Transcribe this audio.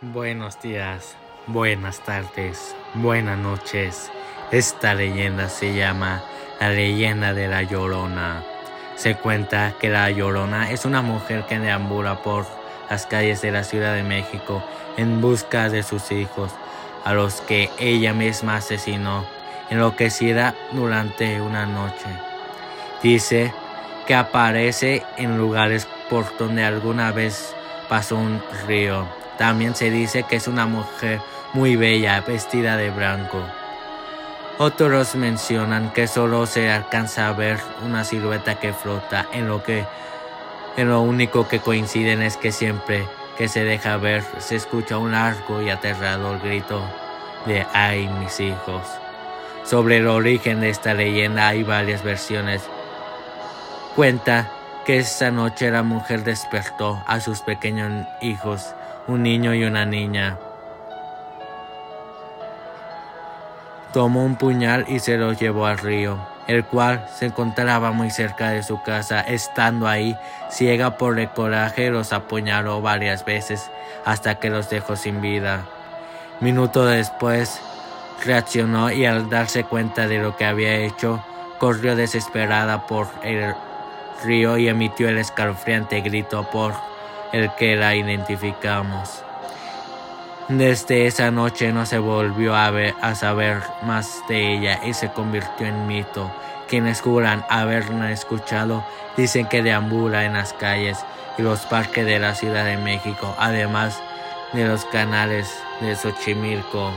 Buenos días, buenas tardes, buenas noches. Esta leyenda se llama la leyenda de la Llorona. Se cuenta que la Llorona es una mujer que deambula por las calles de la Ciudad de México en busca de sus hijos, a los que ella misma asesinó, enloquecida durante una noche. Dice que aparece en lugares por donde alguna vez pasó un río también se dice que es una mujer muy bella, vestida de blanco. Otros mencionan que solo se alcanza a ver una silueta que flota, en lo que en lo único que coinciden es que siempre que se deja ver se escucha un largo y aterrador grito de ¡ay mis hijos! Sobre el origen de esta leyenda hay varias versiones. Cuenta que esa noche la mujer despertó a sus pequeños hijos un niño y una niña. Tomó un puñal y se lo llevó al río, el cual se encontraba muy cerca de su casa. Estando ahí, ciega por el coraje, los apuñaló varias veces hasta que los dejó sin vida. Minuto después, reaccionó y al darse cuenta de lo que había hecho, corrió desesperada por el río y emitió el escalofriante grito por el que la identificamos. Desde esa noche no se volvió a, ver, a saber más de ella y se convirtió en mito. Quienes juran haberla escuchado dicen que deambula en las calles y los parques de la Ciudad de México, además de los canales de Xochimilco.